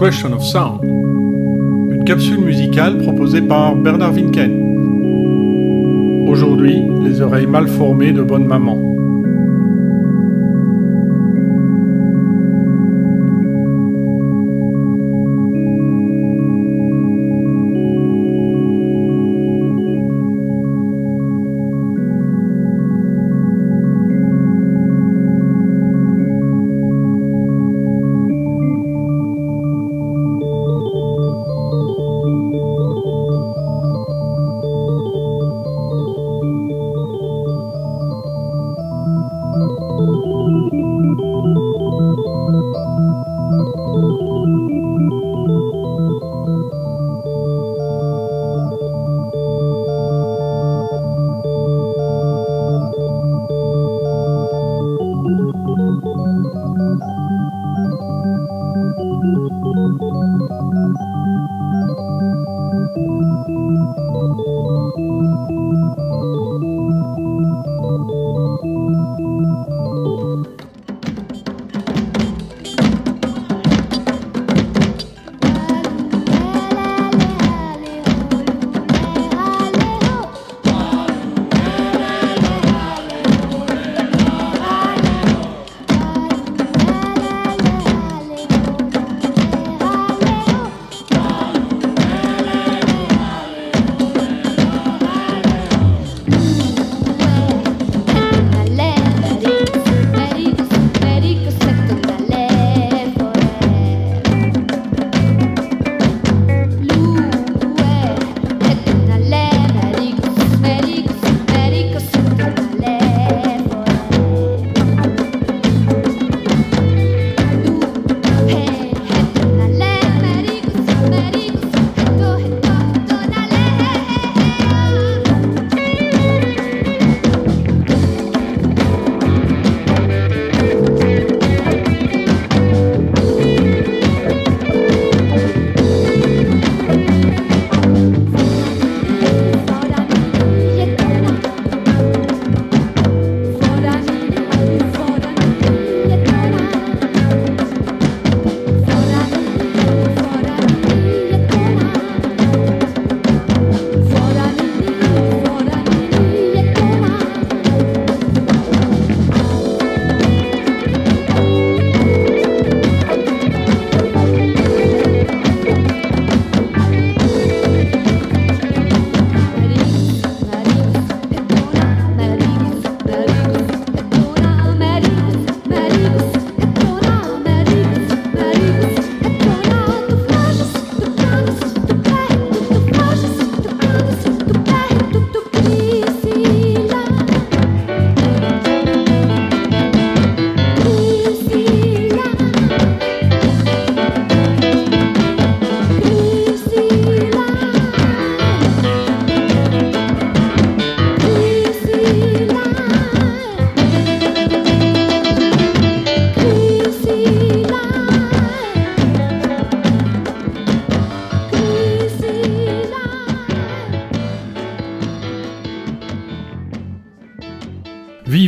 Question of Sound, une capsule musicale proposée par Bernard Winken. Aujourd'hui, les oreilles mal formées de bonne maman.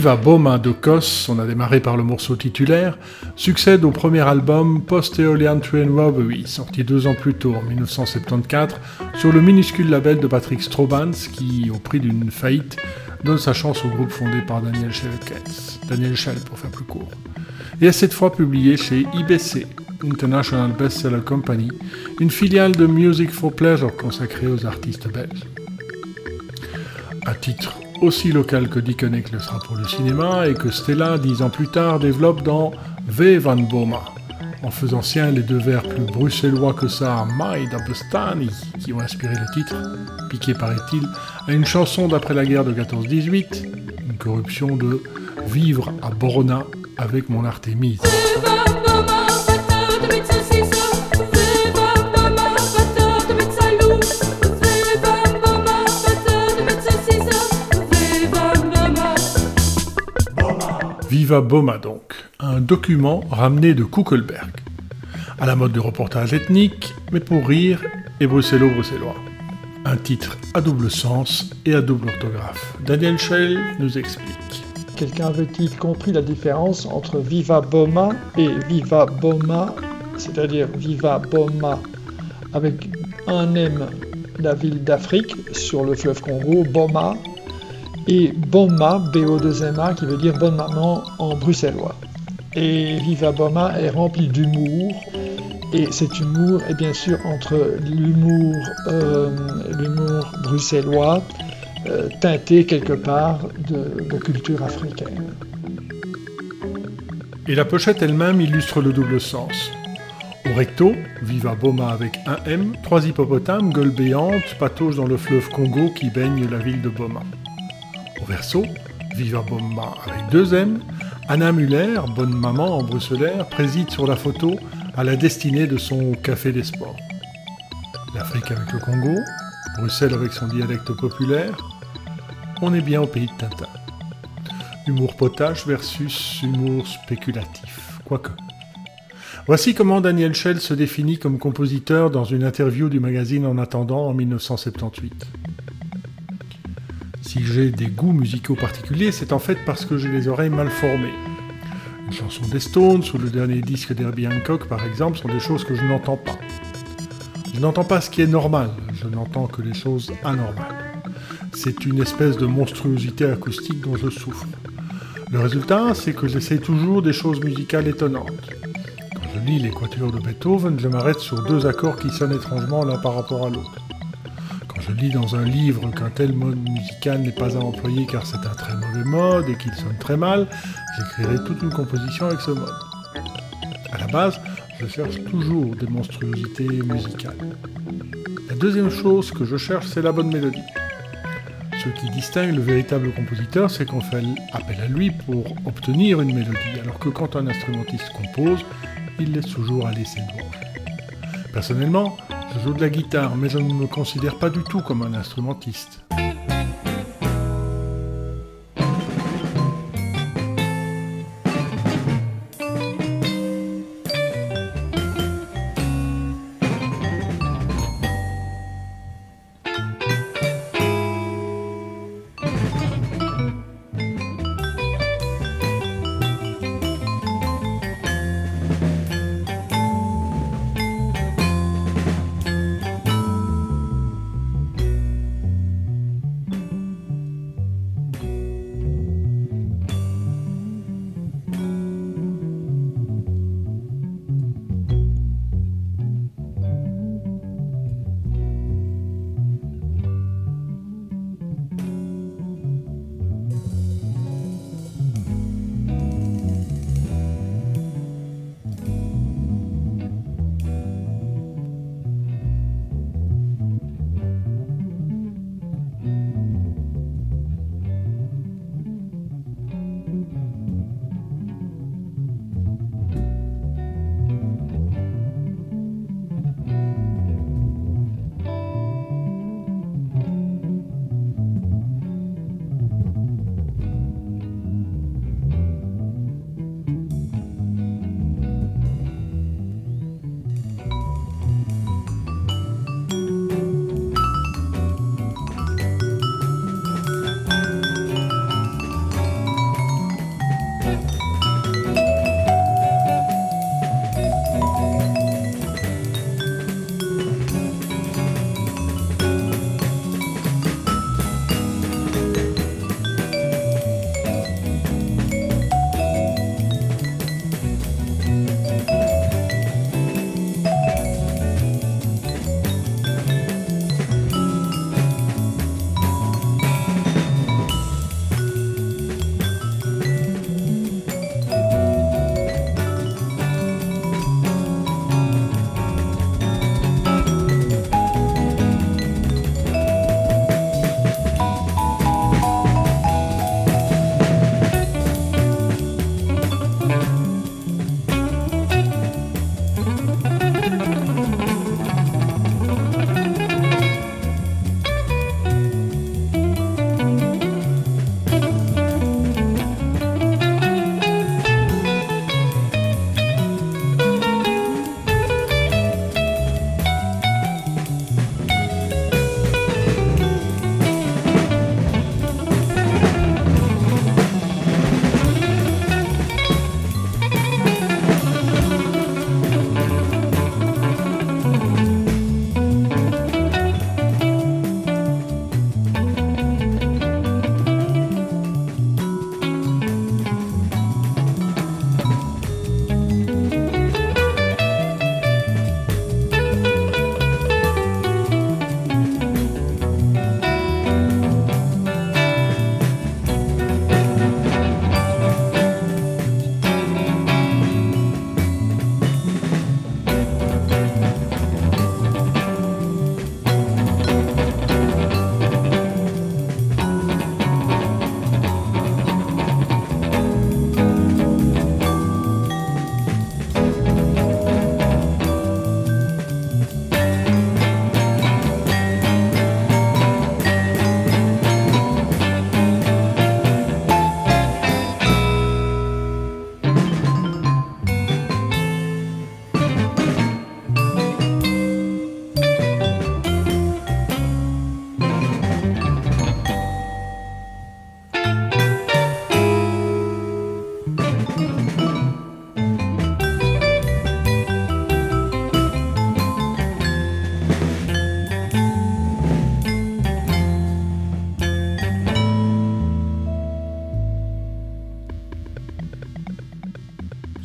Viva Boma de Kos, on a démarré par le morceau titulaire, succède au premier album Post-Eolian Train Robbery, sorti deux ans plus tôt, en 1974, sur le minuscule label de Patrick Strobans, qui, au prix d'une faillite, donne sa chance au groupe fondé par Daniel Schell Daniel Schell pour faire plus court, et est cette fois publié chez IBC, International Bestseller Company, une filiale de Music for Pleasure consacrée aux artistes belges. À titre aussi local que Dickeneck le sera pour le cinéma et que Stella, dix ans plus tard, développe dans V van Boma, en faisant sien les deux vers plus bruxellois que ça, My Dabestani, qui ont inspiré le titre, piqué paraît-il à une chanson d'après la guerre de 14-18, une corruption de Vivre à Borona avec mon Artémise. Viva Boma donc, un document ramené de Kuckelberg. À la mode de reportage ethnique, mais pour rire et bruxello-bruxellois. Un titre à double sens et à double orthographe. Daniel Schell nous explique. Quelqu'un avait-il compris la différence entre Viva Boma et Viva Boma c'est-à-dire Viva Boma avec un M, la ville d'Afrique sur le fleuve Congo, Boma, et Boma, B-O-2-M-A, qui veut dire bonne maman en bruxellois. Et Viva Boma est rempli d'humour, et cet humour est bien sûr entre l'humour euh, bruxellois, euh, teinté quelque part de, culture africaine. Et la pochette elle-même illustre le double sens. Au recto, Viva Boma avec un M, trois hippopotames, gueule béante, patauchent dans le fleuve Congo qui baigne la ville de Boma. Viva Boma avec deux M, Anna Muller, bonne maman en bruxellaire, préside sur la photo à la destinée de son café des sports. L'Afrique avec le Congo, Bruxelles avec son dialecte populaire, on est bien au pays de Tintin. Humour potache versus humour spéculatif, quoique. Voici comment Daniel Schell se définit comme compositeur dans une interview du magazine En attendant en 1978. Si j'ai des goûts musicaux particuliers, c'est en fait parce que j'ai les oreilles mal formées. Une chanson des Stones ou le dernier disque d'Herbie Hancock, par exemple, sont des choses que je n'entends pas. Je n'entends pas ce qui est normal, je n'entends que les choses anormales. C'est une espèce de monstruosité acoustique dont je souffre. Le résultat, c'est que j'essaie toujours des choses musicales étonnantes. Quand je lis les de Beethoven, je m'arrête sur deux accords qui sonnent étrangement l'un par rapport à l'autre je lis dans un livre qu'un tel mode musical n'est pas à employer car c'est un très mauvais mode et qu'il sonne très mal, j'écrirai toute une composition avec ce mode. À la base, je cherche toujours des monstruosités musicales. La deuxième chose que je cherche, c'est la bonne mélodie. Ce qui distingue le véritable compositeur, c'est qu'on fait appel à lui pour obtenir une mélodie, alors que quand un instrumentiste compose, il laisse toujours aller ses doigts. Personnellement, je joue de la guitare, mais je ne me considère pas du tout comme un instrumentiste.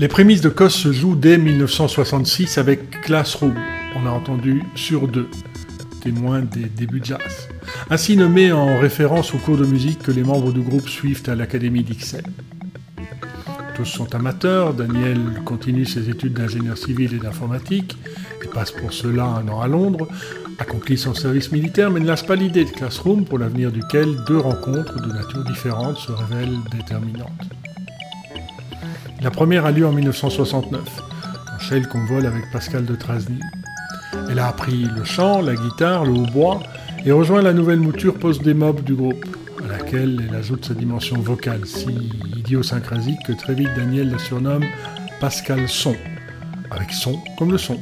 Les prémices de COS se jouent dès 1966 avec Classroom. On a entendu sur deux, témoin des débuts de jazz. Ainsi nommé en référence aux cours de musique que les membres du groupe suivent à l'Académie d'Ixelles. Tous sont amateurs, Daniel continue ses études d'ingénieur civil et d'informatique, et passe pour cela un an à Londres, accomplit son service militaire mais ne lâche pas l'idée de Classroom pour l'avenir duquel deux rencontres de nature différente se révèlent déterminantes. La première a lieu en 1969, quand Shell convole avec Pascal de Trasny. Elle a appris le chant, la guitare, le hautbois et rejoint la nouvelle mouture post-démob du groupe, à laquelle elle ajoute sa dimension vocale, si idiosyncrasique que très vite Daniel la surnomme Pascal Son, avec son comme le son,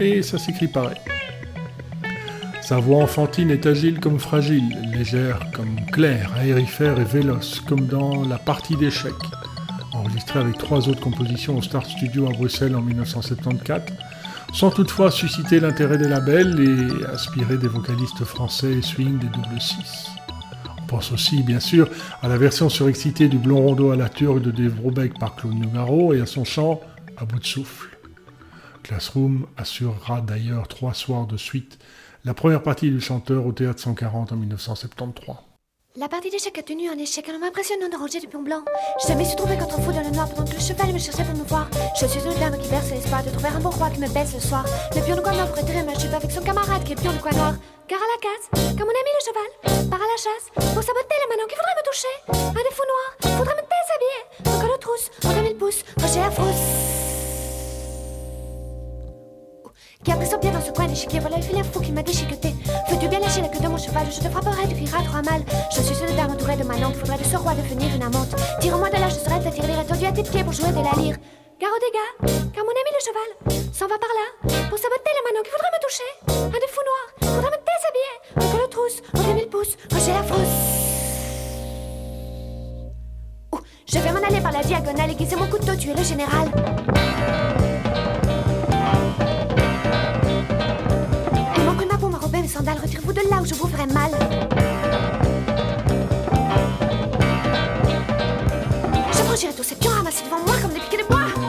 et ça s'écrit pareil. Sa voix enfantine est agile comme fragile, légère comme claire, aérifère et véloce, comme dans La partie d'échecs, enregistrée avec trois autres compositions au Star Studio à Bruxelles en 1974, sans toutefois susciter l'intérêt des labels et inspirer des vocalistes français et swing des double six. On pense aussi, bien sûr, à la version surexcitée du Blond Rondo à la turque de Dave Brubeck par Claude Nougaro et à son chant à bout de souffle. Classroom assurera d'ailleurs trois soirs de suite la première partie du chanteur au théâtre 140 en 1973. La partie d'échecs a tenu un échec un homme impressionnant de ranger du plomb blanc. J'ai jamais su trouver contre fou dans le noir pendant que le cheval me cherchait pour me voir. Je suis une dame qui berce l'espoir de trouver un bon roi qui me baisse le soir. Le pion de coin noir tirer ma jupe avec son camarade qui est pion de coin noir. Car à la casse, comme mon ami le cheval, part à la chasse pour saboter la manon qui voudrait me toucher. Un défaut noir, faudrait me déshabiller. Un col aux trousses, en mille pouces, rocher à frousse qui a pris son pied dans ce coin d'échiquier. Voilà le filet fou qui m'a déchiqueté. Veux-tu bien lâcher la queue de mon cheval Je te frapperai, tu crieras trop mal. Je suis une dame entourée de ma langue. Faudrait de ce roi devenir une amante. Tire-moi de là, je serai t'attirer attendu à tes pieds pour jouer de la lyre. Gare aux dégâts, car mon ami le cheval s'en va par là pour saboter la manon qui voudrait me toucher. Un de fou noir, faudrait me déshabiller. Un col trousse, on mille pouces, j'ai la frousse. Je vais m'en aller par la diagonale, aiguiser mon couteau, tuer le général. Sandales, retirez-vous de là où je vous ferai mal. Je franchirai tous ces pions ramassés devant moi comme des piquets de bois.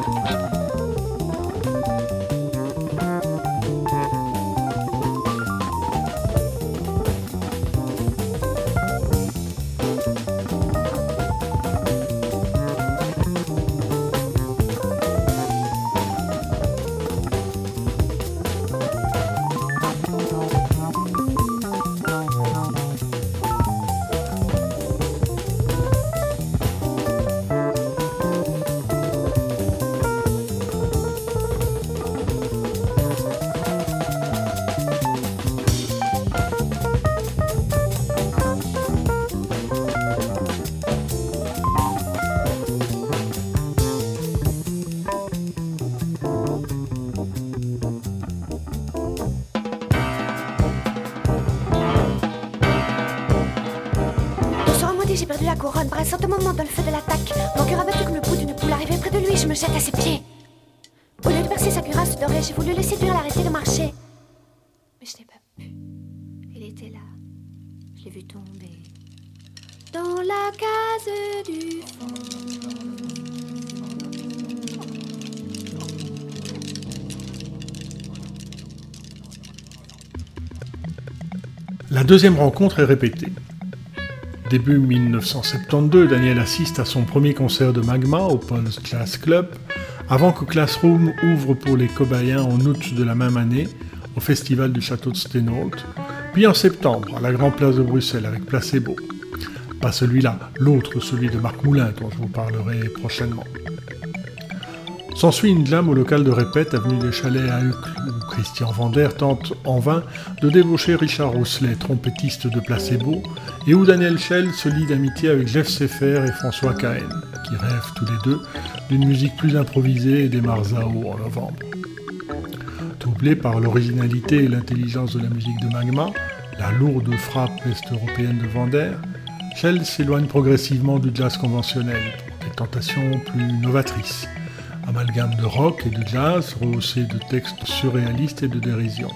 Couronne par un certain moment dans le feu de l'attaque. Mon cœur abattu comme le bout d'une poule arrivé près de lui, je me jette à ses pieds. Au lieu de percer sa cuirasse dorée, j'ai voulu le séduire, l'arrêter de marcher. Mais je n'ai pas pu. Il était là. Je l'ai vu tomber. Dans la case du fond. La deuxième rencontre est répétée. Début 1972, Daniel assiste à son premier concert de Magma au Paul's Class Club, avant que Classroom ouvre pour les cobayens en août de la même année au festival du château de Steenholt, puis en septembre à la Grande Place de Bruxelles avec Placebo. Pas celui-là, l'autre, celui de Marc Moulin, dont je vous parlerai prochainement. S'ensuit une lame au local de répète, avenue des Chalets à où Christian Vander tente en vain de débaucher Richard Rousselet, trompettiste de Placebo, et où Daniel Schell se lie d'amitié avec Jeff Sefer et François Cahen, qui rêvent tous les deux d'une musique plus improvisée et des Marzao en novembre. Troublé par l'originalité et l'intelligence de la musique de Magma, la lourde frappe est-européenne de Vander, Schell s'éloigne progressivement du jazz conventionnel pour des tentations plus novatrices amalgame de rock et de jazz rehaussé de textes surréalistes et de dérision,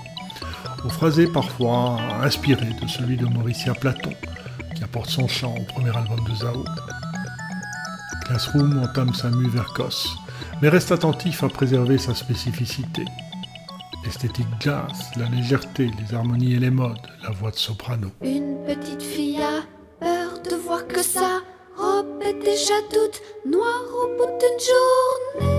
au phrasé parfois inspiré de celui de Mauricia Platon, qui apporte son chant au premier album de Zao. Classroom entame sa mue vers mais reste attentif à préserver sa spécificité. Esthétique jazz, la légèreté, les harmonies et les modes, la voix de soprano. Une petite fille a peur de voir que sa robe est déjà toute noire au bout d'une journée.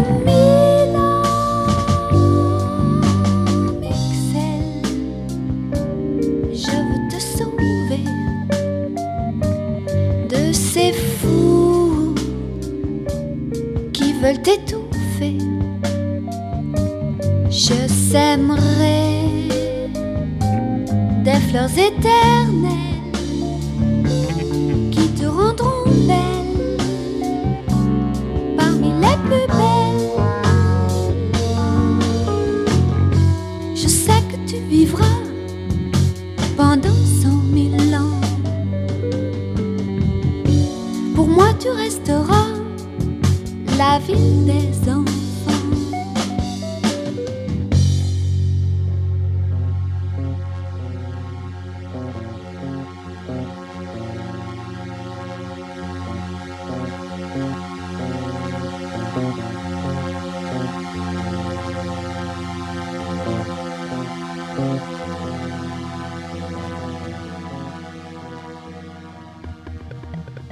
De mille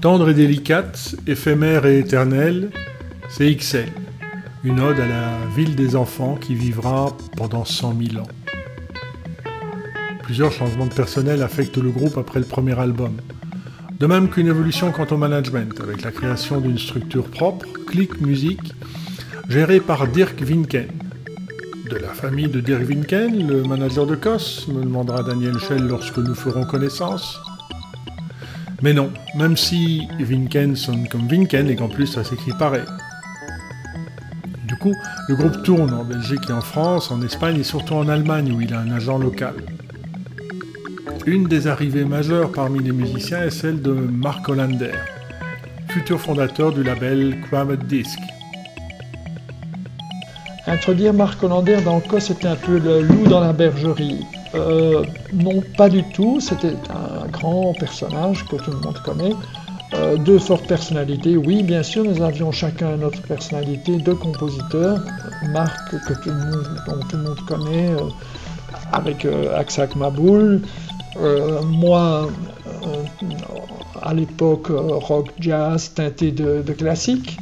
Tendre et délicate, éphémère et éternelle, c'est XL, une ode à la ville des enfants qui vivra pendant 100 000 ans. Plusieurs changements de personnel affectent le groupe après le premier album. De même qu'une évolution quant au management, avec la création d'une structure propre, Click Music, gérée par Dirk Winken. De la famille de Dirk Winken, le manager de COS, me demandera Daniel Schell lorsque nous ferons connaissance. Mais non, même si Winken sonne comme Winken et qu'en plus ça s'écrit pareil. Du coup, le groupe tourne en Belgique et en France, en Espagne et surtout en Allemagne où il a un agent local. Une des arrivées majeures parmi les musiciens est celle de Mark Hollander, futur fondateur du label Cramet Disc. Introduire Mark Hollander dans le COS, c'était un peu le loup dans la bergerie. Euh, non, pas du tout. C'était un grand personnage que tout le monde connaît. Euh, deux fortes personnalités, oui, bien sûr, nous avions chacun notre personnalité, deux compositeurs. Marc, que tout le monde, connaît, euh, avec Aksak Maboul, moi, à l'époque, rock, jazz, teinté de, classique.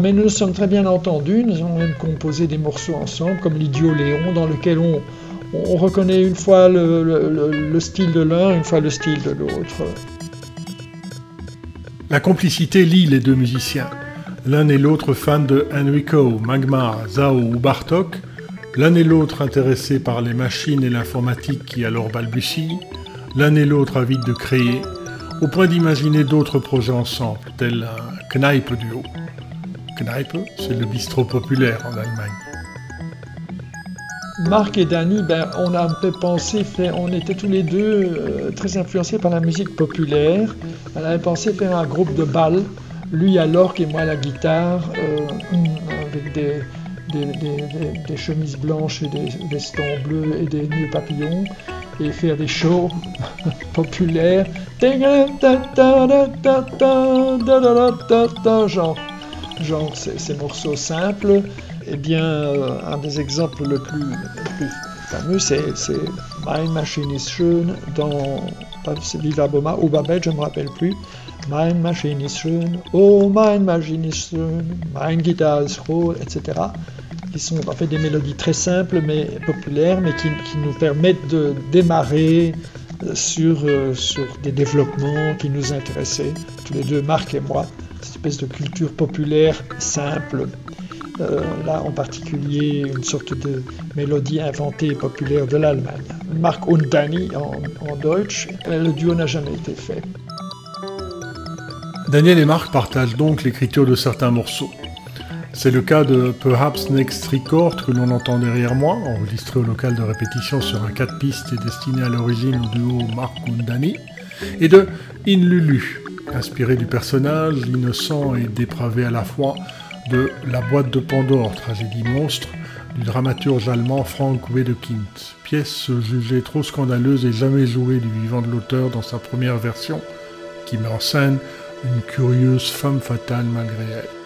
mais nous nous sommes très bien entendus, nous avons même composé des morceaux ensemble, comme l'Idiot Léon, dans lequel on, reconnaît une fois le, style de l'un, une fois le style de l'autre. La complicité lie les deux musiciens. L'un et l'autre fans de Enrico, Magma, Zao ou Bartok, l'un et l'autre intéressés par les machines et l'informatique qui alors balbutient, l'un et l'autre avides de créer, au point d'imaginer d'autres projets ensemble, tel un Kneipe duo. Kneipe, c'est le bistrot populaire en Allemagne. Marc et Danny, ben, on a un peu pensé, on était tous les deux euh, très influencés par la musique populaire. On avait pensé faire un groupe de bal, lui à l'orgue et moi à la guitare, euh, avec des, des, chemises blanches et des vestons bleus et des nœuds papillons et faire des shows populaires genre, genre ces, morceaux simples eh bien euh, un des exemples le plus, fameux c'est Mein Machine ist schön dans Viva Boma ou Babette je ne me rappelle plus Mein Machine ist schön, oh mein Machine ist schön, mein Guitar ist froh, etc qui sont en fait des mélodies très simples mais populaires, mais qui, nous permettent de démarrer euh, euh, sur des développements qui nous intéressaient, tous les deux, Marc et moi, cette espèce de culture populaire simple. Euh, là en particulier une sorte de mélodie inventée et populaire de l'Allemagne. Marc und Danny en, Deutsch, le duo n'a jamais été fait. Daniel et Marc partagent donc l'écriture de certains morceaux. C'est le cas de Perhaps Next Record que l'on entend derrière moi, enregistré au local de répétition sur un 4 pistes et destiné à l'origine au duo Mark Gundani, et de In Lulu, inspiré du personnage, innocent et dépravé à la fois, de La boîte de Pandore, tragédie monstre, du dramaturge allemand Frank Wedekind, pièce jugée trop scandaleuse et jamais jouée du vivant de l'auteur dans sa première version, qui met en scène une curieuse femme fatale malgré elle.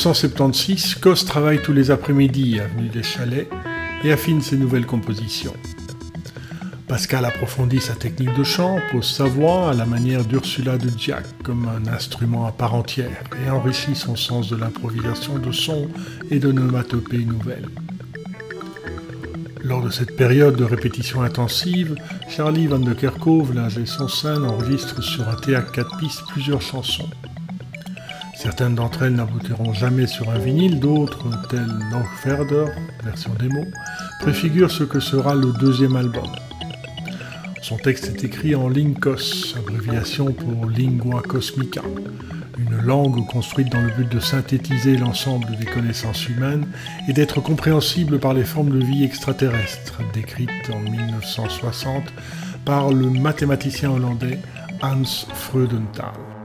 1976, Cos travaille tous les après-midi avenue des Chalets et affine ses nouvelles compositions. Pascal approfondit sa technique de chant, pose sa voix à la manière d'Ursula de Diac comme un instrument à part entière et enrichit son sens de l'improvisation de son et de nomatopées nouvelles. Lors de cette période de répétition intensive, Charlie Van de Kerkhove, l'ingé son scène, enregistre sur un théâtre 4 pistes plusieurs chansons. Certaines d'entre elles n'aboutiront jamais sur un vinyle, d'autres, telles Noch version démo, préfigurent ce que sera le deuxième album. Son texte est écrit en Linkos, abréviation pour Lingua Cosmica, une langue construite dans le but de synthétiser l'ensemble des connaissances humaines et d'être compréhensible par les formes de vie extraterrestres, décrites en 1960 par le mathématicien hollandais Hans Freudenthal.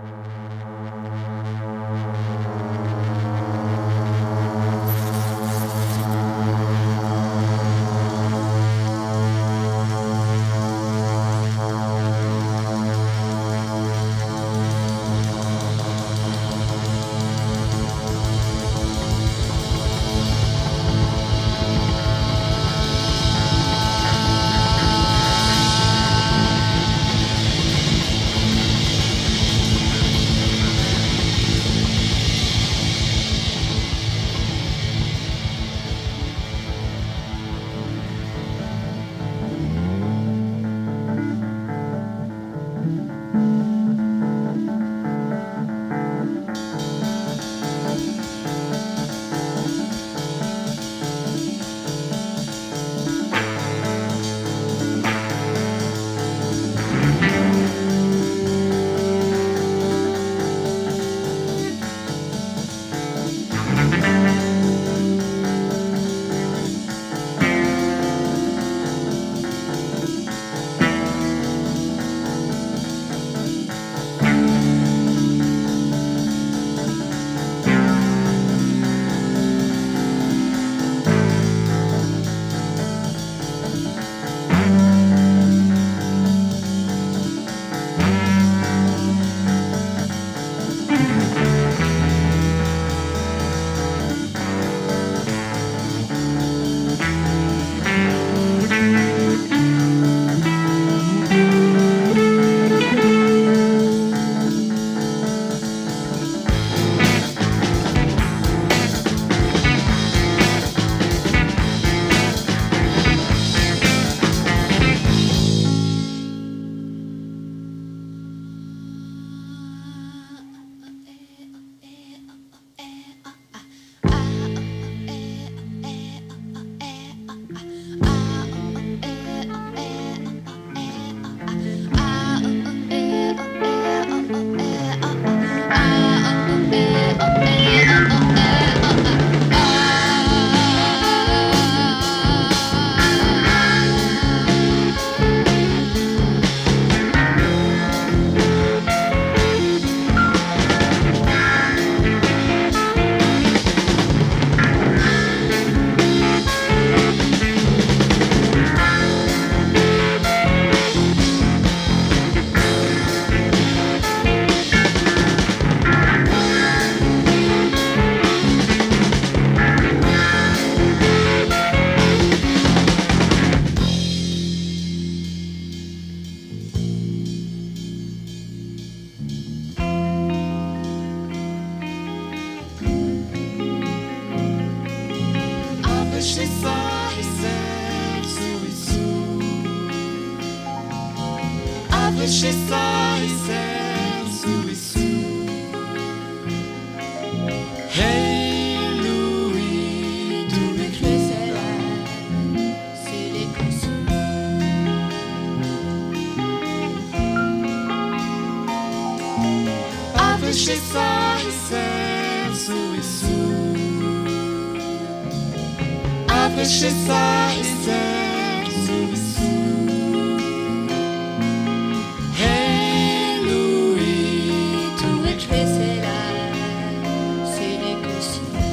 さいセンスイスあてしさいセンスイス Hey Louis, tu crescerás, se reconciliar.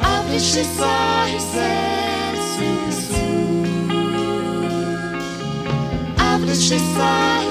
Abre-se, sai. She saw,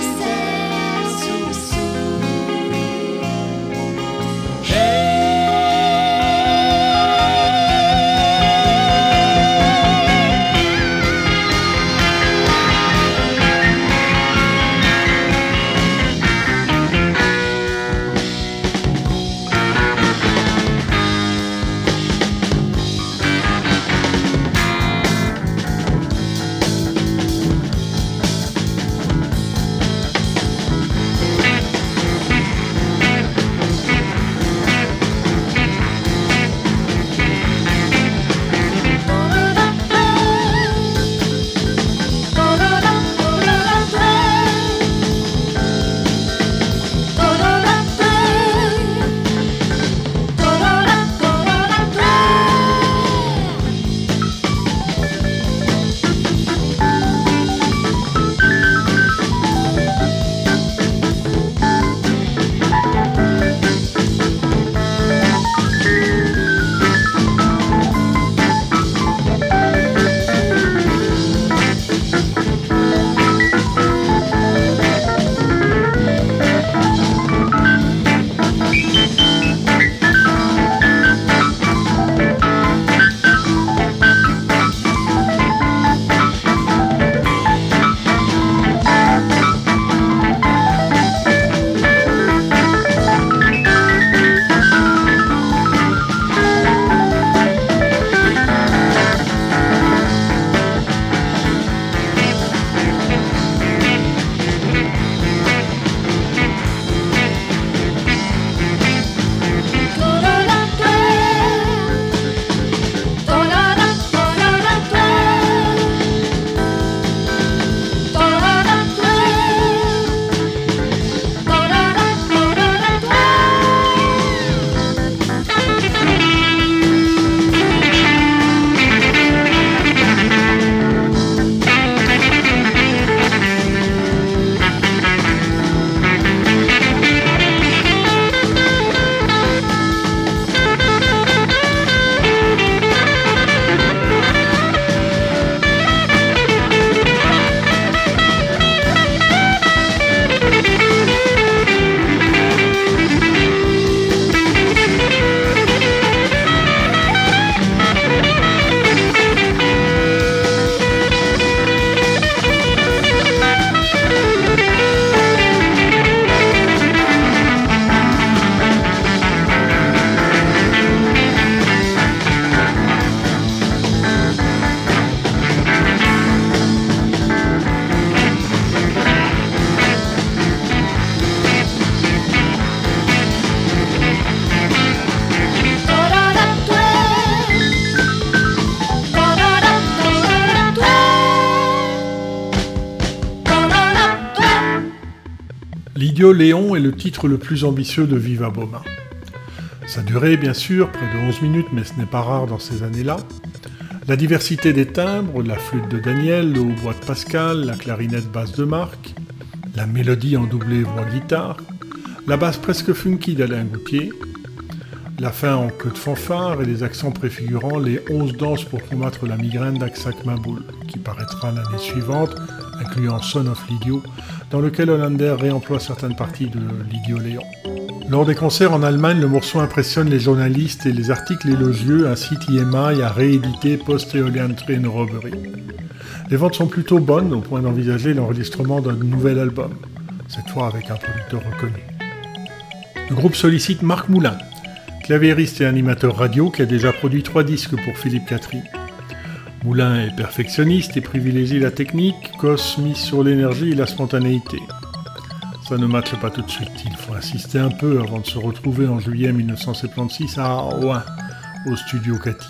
L'idiot Léon est le titre le plus ambitieux de Viva Boma. Sa durée, bien sûr, près de 11 minutes, mais ce n'est pas rare dans ces années-là. La diversité des timbres, la flûte de Daniel, le hautbois de Pascal, la clarinette basse de Marc, la mélodie en doublé voix-guitare, la basse presque funky d'Alain Goutier, la fin en queue de fanfare et les accents préfigurant les 11 danses pour combattre la migraine d'Aksak Maboul, qui paraîtra l'année suivante, incluant Son of l'Idiot, dans lequel Hollander réemploie certaines parties de l'Idiot Léon. Lors des concerts en Allemagne, le morceau impressionne les journalistes et les articles élogieux incitent EMI à rééditer Post-Eolian Train Robbery. Les ventes sont plutôt bonnes au point d'envisager l'enregistrement d'un nouvel album, cette fois avec un producteur reconnu. Le groupe sollicite Marc Moulin, claviériste et animateur radio qui a déjà produit trois disques pour Philippe Catherine. Moulin est perfectionniste et privilégie la technique, Cos mise sur l'énergie et la spontanéité ça ne matche pas tout de suite. Il faut insister un peu avant de se retrouver en juillet 1976 à Rouen, au studio Cathy.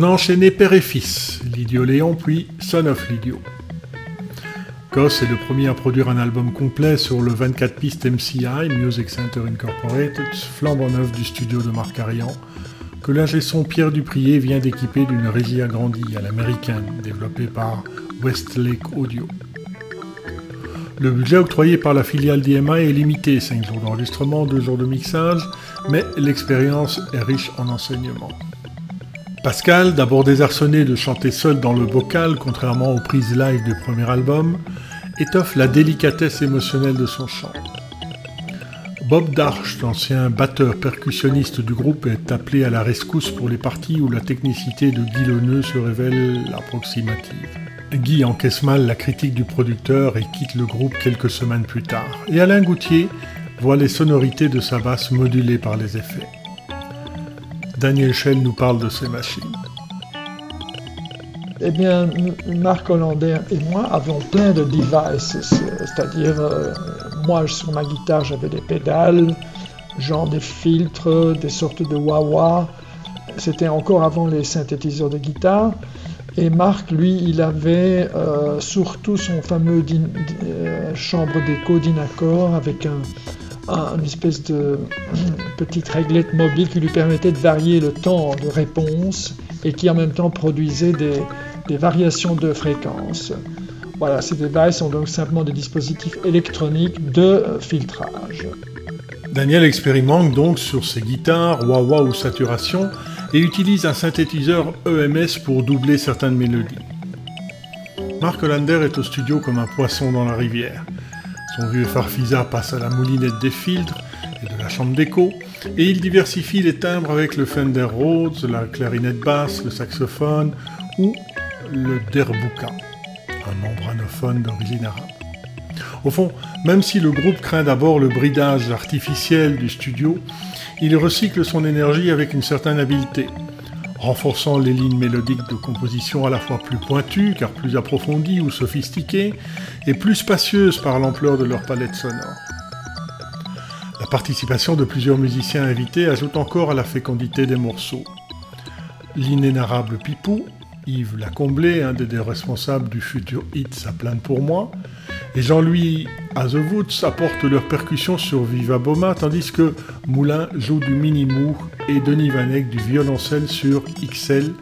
On a enchaîné père et fils, Lydio Léon puis Son of Lydio. Goss est le premier à produire un album complet sur le 24 pistes MCI, Music Center Incorporated, flambant neuf du studio de Marc Arian, que l'ingé son Pierre Duprier vient d'équiper d'une régie agrandie à l'américaine, développée par Westlake Audio. Le budget octroyé par la filiale d'IMA est limité, 5 jours d'enregistrement, 2 jours de mixage, mais l'expérience est riche en enseignements. Pascal, d'abord désarçonné de chanter seul dans le bocal, contrairement aux prises live du premier album, étoffe la délicatesse émotionnelle de son chant. Bob Darch, ancien batteur percussionniste du groupe, est appelé à la rescousse pour les parties où la technicité de Guy Leneux se révèle approximative. Guy encaisse mal la critique du producteur et quitte le groupe quelques semaines plus tard. Et Alain Goutier voit les sonorités de sa basse modulées par les effets. Daniel Schell nous parle de ces machines. Eh bien, Marc Hollander et moi avons plein de devices, c'est-à-dire, euh, moi sur ma guitare j'avais des pédales, genre des filtres, des sortes de wah-wah. C'était encore avant les synthétiseurs de guitare. Et Marc, lui, il avait euh, surtout son fameux euh, chambre d'écho d'Inacor avec un, une espèce de petite réglette mobile qui lui permettait de varier le temps de réponse et qui en même temps produisait des, variations de fréquence. Voilà, ces devices sont donc simplement des dispositifs électroniques de filtrage. Daniel expérimente donc sur ses guitares, wah-wah ou saturation et utilise un synthétiseur EMS pour doubler certaines mélodies. Mark Hollander est au studio comme un poisson dans la rivière. Son vieux Farfisa passe à la moulinette des filtres et de la chambre d'écho, et il diversifie les timbres avec le Fender Rhodes, la clarinette basse, le saxophone ou le derbouka, un membranophone d'origine arabe. Au fond, même si le groupe craint d'abord le bridage artificiel du studio, il recycle son énergie avec une certaine habileté, renforçant les lignes mélodiques de composition à la fois plus pointues, car plus approfondies ou sophistiquées, et plus spacieuses par l'ampleur de leur palette sonore. La participation de plusieurs musiciens invités ajoute encore à la fécondité des morceaux. L'inénarrable Pipou, Yves Lacomblé, un des responsables du futur hit Ça plane pour moi, et Jean-Louis Azewoods apportent leur percussion sur Viva Boma, tandis que Moulin joue du mini-mou et Denis Vanek du violoncelle sur XL,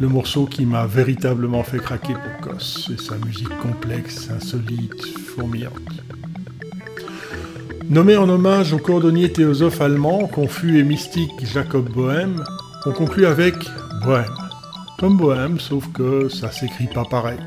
le morceau qui m'a véritablement fait craquer pour Kos. C'est sa musique complexe, insolite, fourmillante. Nommé en hommage au cordonnier théosophe allemand, confus et mystique Jacob Bohème, on conclut avec Bohème. Comme Bohème, sauf que ça s'écrit pas pareil.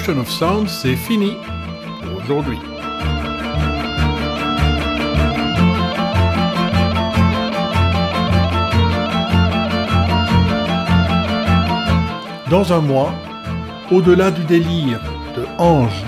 Question of Sound, c'est fini pour aujourd'hui. Dans un mois, au-delà du délire de Ange